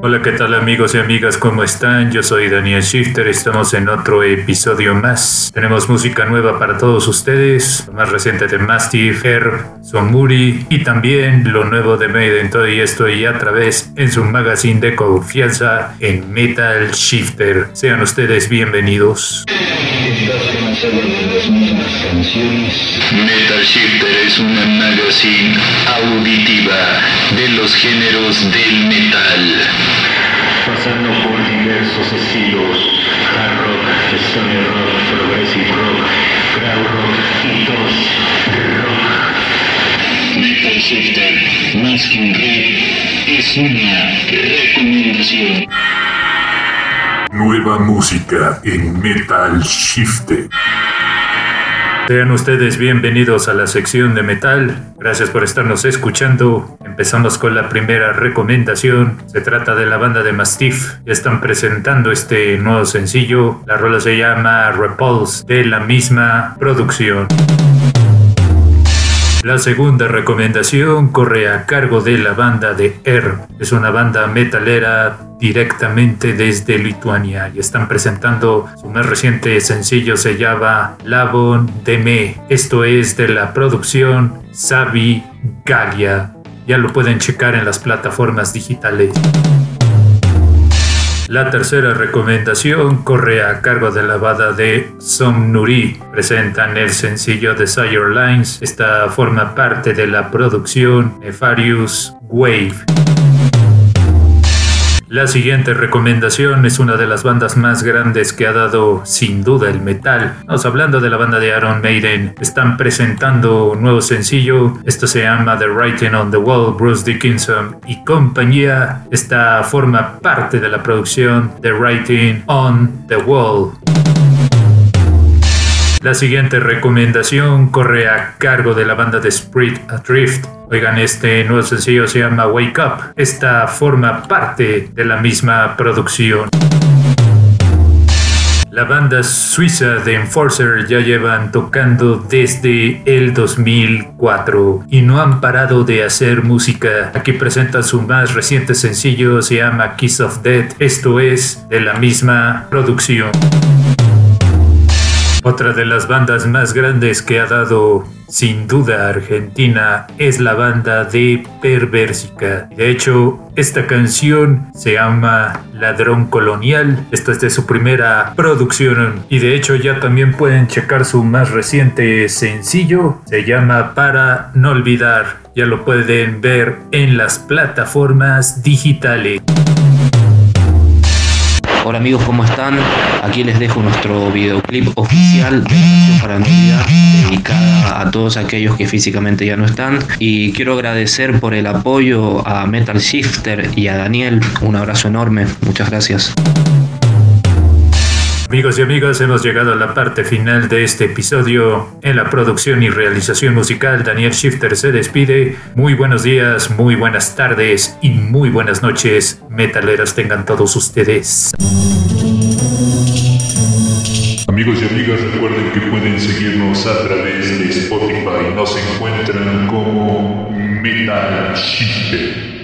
Hola, ¿qué tal amigos y amigas? ¿Cómo están? Yo soy Daniel Shifter, estamos en otro episodio más. Tenemos música nueva para todos ustedes, lo más reciente de Mastiff, Air, Somuri y también lo nuevo de Maiden, todo y esto y a través en su magazine de confianza en Metal Shifter. Sean ustedes bienvenidos. Metal Shifter es una magazine los géneros del metal. Pasando por diversos estilos, hard rock, stoner rock, progressive rock, crowd rock y dos rock. Metal Shifter, más que un es una recomendación. Nueva música en Metal Shifter. Sean ustedes bienvenidos a la sección de metal. Gracias por estarnos escuchando. Empezamos con la primera recomendación. Se trata de la banda de Mastiff. Ya están presentando este nuevo sencillo. La rola se llama Repulse de la misma producción. La segunda recomendación corre a cargo de la banda de Air. Es una banda metalera directamente desde Lituania y están presentando su más reciente sencillo se llama Lavon Me. Esto es de la producción Savi Galia. Ya lo pueden checar en las plataformas digitales. La tercera recomendación corre a cargo de la banda de Somnuri. Presentan el sencillo Desire Lines. Esta forma parte de la producción Nefarious Wave. La siguiente recomendación es una de las bandas más grandes que ha dado sin duda el metal. Estamos hablando de la banda de Iron Maiden. Están presentando un nuevo sencillo. Esto se llama The Writing on the Wall, Bruce Dickinson y compañía. Esta forma parte de la producción The Writing on the Wall. La siguiente recomendación corre a cargo de la banda de Spirit Adrift. Oigan, este nuevo sencillo se llama Wake Up. Esta forma parte de la misma producción. La banda suiza de Enforcer ya llevan tocando desde el 2004 y no han parado de hacer música. Aquí presentan su más reciente sencillo, se llama Kiss of Death. Esto es de la misma producción. Otra de las bandas más grandes que ha dado sin duda Argentina es la banda de Perversica. De hecho, esta canción se llama Ladrón Colonial. Esta es de su primera producción y de hecho ya también pueden checar su más reciente sencillo. Se llama Para no olvidar. Ya lo pueden ver en las plataformas digitales. Amigos, ¿cómo están? Aquí les dejo nuestro videoclip oficial de la canción para Navidad dedicada a todos aquellos que físicamente ya no están. Y quiero agradecer por el apoyo a Metal Shifter y a Daniel. Un abrazo enorme. Muchas gracias. Amigos y amigas, hemos llegado a la parte final de este episodio. En la producción y realización musical, Daniel Shifter se despide. Muy buenos días, muy buenas tardes y muy buenas noches, metaleros tengan todos ustedes. Amigos y amigas, recuerden que pueden seguirnos a través de Spotify. Nos encuentran como Metal Shifter.